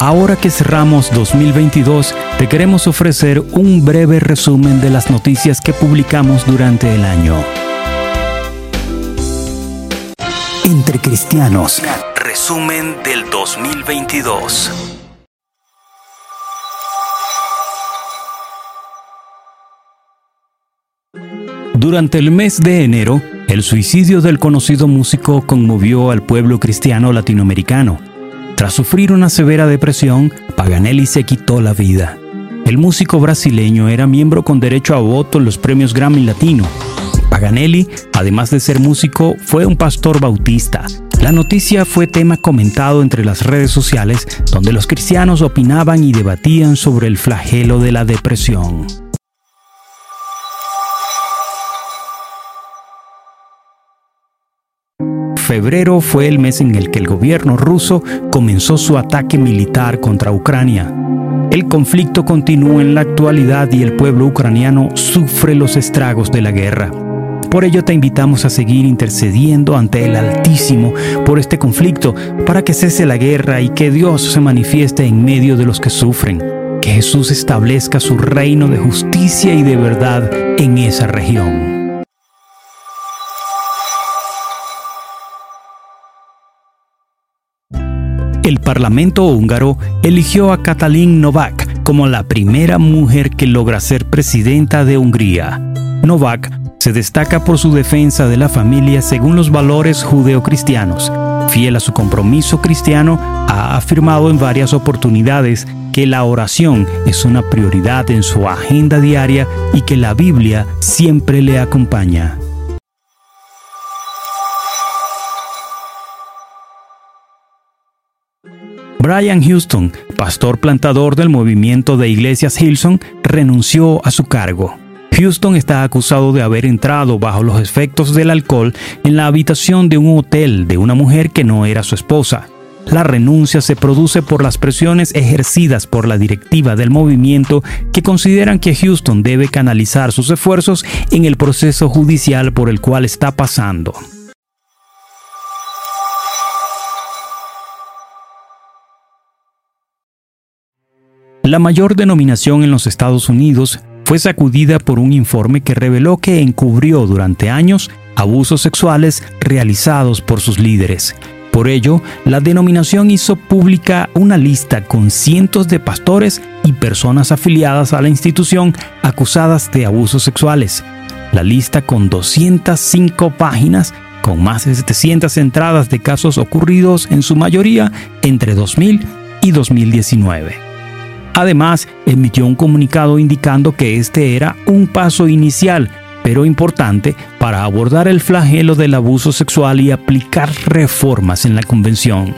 Ahora que cerramos 2022, te queremos ofrecer un breve resumen de las noticias que publicamos durante el año. Entre Cristianos. Resumen del 2022. Durante el mes de enero, el suicidio del conocido músico conmovió al pueblo cristiano latinoamericano. Tras sufrir una severa depresión, Paganelli se quitó la vida. El músico brasileño era miembro con derecho a voto en los premios Grammy Latino. Paganelli, además de ser músico, fue un pastor bautista. La noticia fue tema comentado entre las redes sociales, donde los cristianos opinaban y debatían sobre el flagelo de la depresión. Febrero fue el mes en el que el gobierno ruso comenzó su ataque militar contra Ucrania. El conflicto continúa en la actualidad y el pueblo ucraniano sufre los estragos de la guerra. Por ello te invitamos a seguir intercediendo ante el Altísimo por este conflicto para que cese la guerra y que Dios se manifieste en medio de los que sufren. Que Jesús establezca su reino de justicia y de verdad en esa región. El Parlamento húngaro eligió a Katalin Novak como la primera mujer que logra ser presidenta de Hungría. Novak se destaca por su defensa de la familia según los valores judeocristianos. Fiel a su compromiso cristiano, ha afirmado en varias oportunidades que la oración es una prioridad en su agenda diaria y que la Biblia siempre le acompaña. Brian Houston, pastor plantador del movimiento de iglesias Hilson, renunció a su cargo. Houston está acusado de haber entrado bajo los efectos del alcohol en la habitación de un hotel de una mujer que no era su esposa. La renuncia se produce por las presiones ejercidas por la directiva del movimiento que consideran que Houston debe canalizar sus esfuerzos en el proceso judicial por el cual está pasando. La mayor denominación en los Estados Unidos fue sacudida por un informe que reveló que encubrió durante años abusos sexuales realizados por sus líderes. Por ello, la denominación hizo pública una lista con cientos de pastores y personas afiliadas a la institución acusadas de abusos sexuales. La lista con 205 páginas, con más de 700 entradas de casos ocurridos en su mayoría entre 2000 y 2019. Además, emitió un comunicado indicando que este era un paso inicial, pero importante, para abordar el flagelo del abuso sexual y aplicar reformas en la Convención.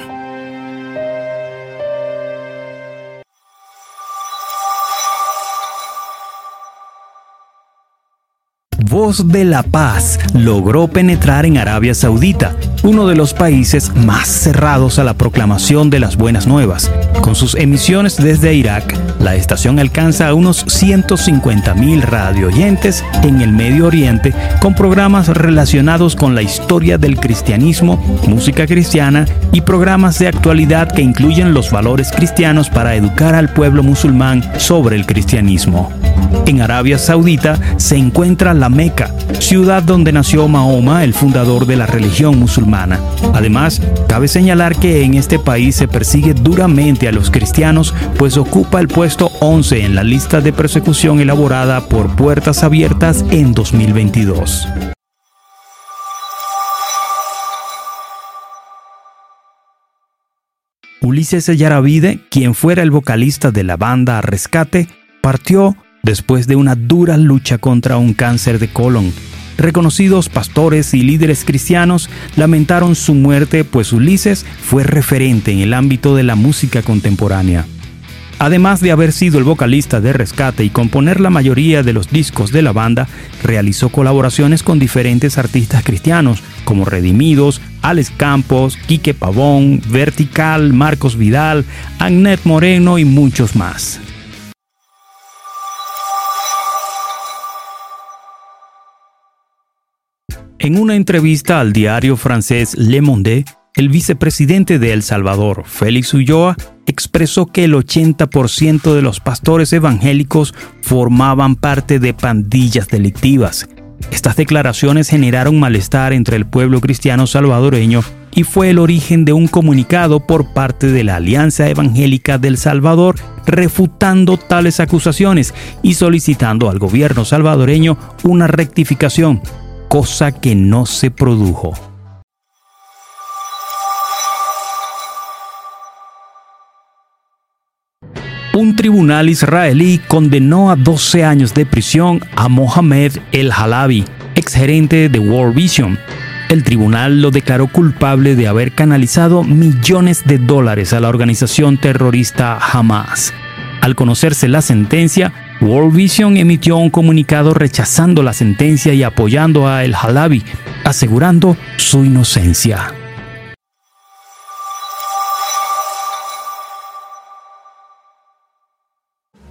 Voz de la Paz logró penetrar en Arabia Saudita, uno de los países más cerrados a la proclamación de las buenas nuevas. Con sus emisiones desde Irak, la estación alcanza a unos 150.000 radioyentes en el Medio Oriente con programas relacionados con la historia del cristianismo, música cristiana y programas de actualidad que incluyen los valores cristianos para educar al pueblo musulmán sobre el cristianismo. En Arabia Saudita se encuentra la Meca, ciudad donde nació Mahoma, el fundador de la religión musulmana. Además, cabe señalar que en este país se persigue duramente a los cristianos, pues ocupa el puesto 11 en la lista de persecución elaborada por Puertas Abiertas en 2022. Ulises Yaravide, quien fuera el vocalista de la banda Rescate, partió después de una dura lucha contra un cáncer de colon. Reconocidos pastores y líderes cristianos lamentaron su muerte, pues Ulises fue referente en el ámbito de la música contemporánea. Además de haber sido el vocalista de Rescate y componer la mayoría de los discos de la banda, realizó colaboraciones con diferentes artistas cristianos como Redimidos, Alex Campos, Quique Pavón, Vertical, Marcos Vidal, Agnet Moreno y muchos más. En una entrevista al diario francés Le Monde, el vicepresidente de El Salvador, Félix Ulloa, expresó que el 80% de los pastores evangélicos formaban parte de pandillas delictivas. Estas declaraciones generaron malestar entre el pueblo cristiano salvadoreño y fue el origen de un comunicado por parte de la Alianza Evangélica del Salvador refutando tales acusaciones y solicitando al gobierno salvadoreño una rectificación, cosa que no se produjo. Un tribunal israelí condenó a 12 años de prisión a Mohamed El Halabi, exgerente de World Vision. El tribunal lo declaró culpable de haber canalizado millones de dólares a la organización terrorista Hamas. Al conocerse la sentencia, World Vision emitió un comunicado rechazando la sentencia y apoyando a El Halabi, asegurando su inocencia.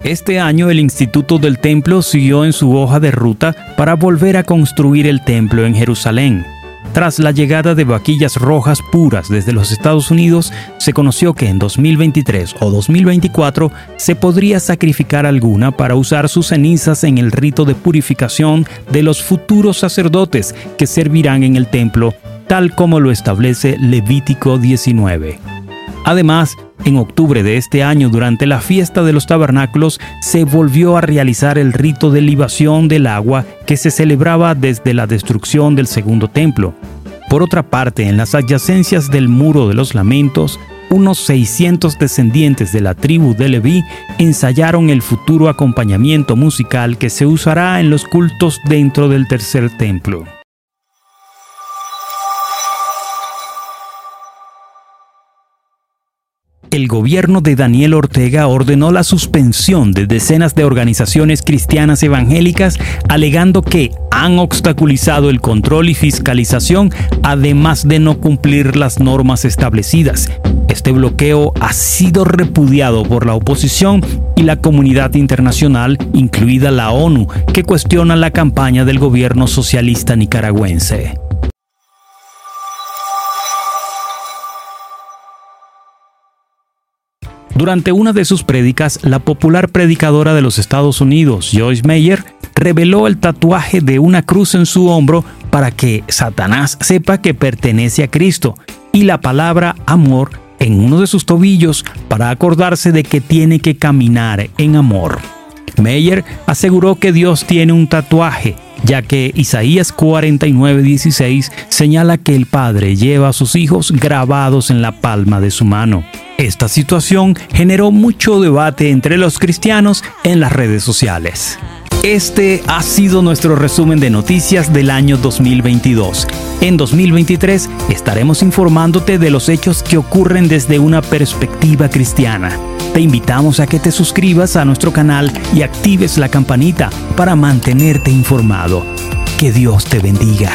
Este año el Instituto del Templo siguió en su hoja de ruta para volver a construir el templo en Jerusalén. Tras la llegada de vaquillas rojas puras desde los Estados Unidos, se conoció que en 2023 o 2024 se podría sacrificar alguna para usar sus cenizas en el rito de purificación de los futuros sacerdotes que servirán en el templo, tal como lo establece Levítico 19. Además, en octubre de este año, durante la fiesta de los tabernáculos, se volvió a realizar el rito de libación del agua que se celebraba desde la destrucción del segundo templo. Por otra parte, en las adyacencias del Muro de los Lamentos, unos 600 descendientes de la tribu de Leví ensayaron el futuro acompañamiento musical que se usará en los cultos dentro del tercer templo. El gobierno de Daniel Ortega ordenó la suspensión de decenas de organizaciones cristianas evangélicas alegando que han obstaculizado el control y fiscalización además de no cumplir las normas establecidas. Este bloqueo ha sido repudiado por la oposición y la comunidad internacional, incluida la ONU, que cuestiona la campaña del gobierno socialista nicaragüense. Durante una de sus prédicas, la popular predicadora de los Estados Unidos, Joyce Meyer, reveló el tatuaje de una cruz en su hombro para que Satanás sepa que pertenece a Cristo y la palabra amor en uno de sus tobillos para acordarse de que tiene que caminar en amor. Meyer aseguró que Dios tiene un tatuaje, ya que Isaías 49:16 señala que el Padre lleva a sus hijos grabados en la palma de su mano. Esta situación generó mucho debate entre los cristianos en las redes sociales. Este ha sido nuestro resumen de noticias del año 2022. En 2023 estaremos informándote de los hechos que ocurren desde una perspectiva cristiana. Te invitamos a que te suscribas a nuestro canal y actives la campanita para mantenerte informado. Que Dios te bendiga.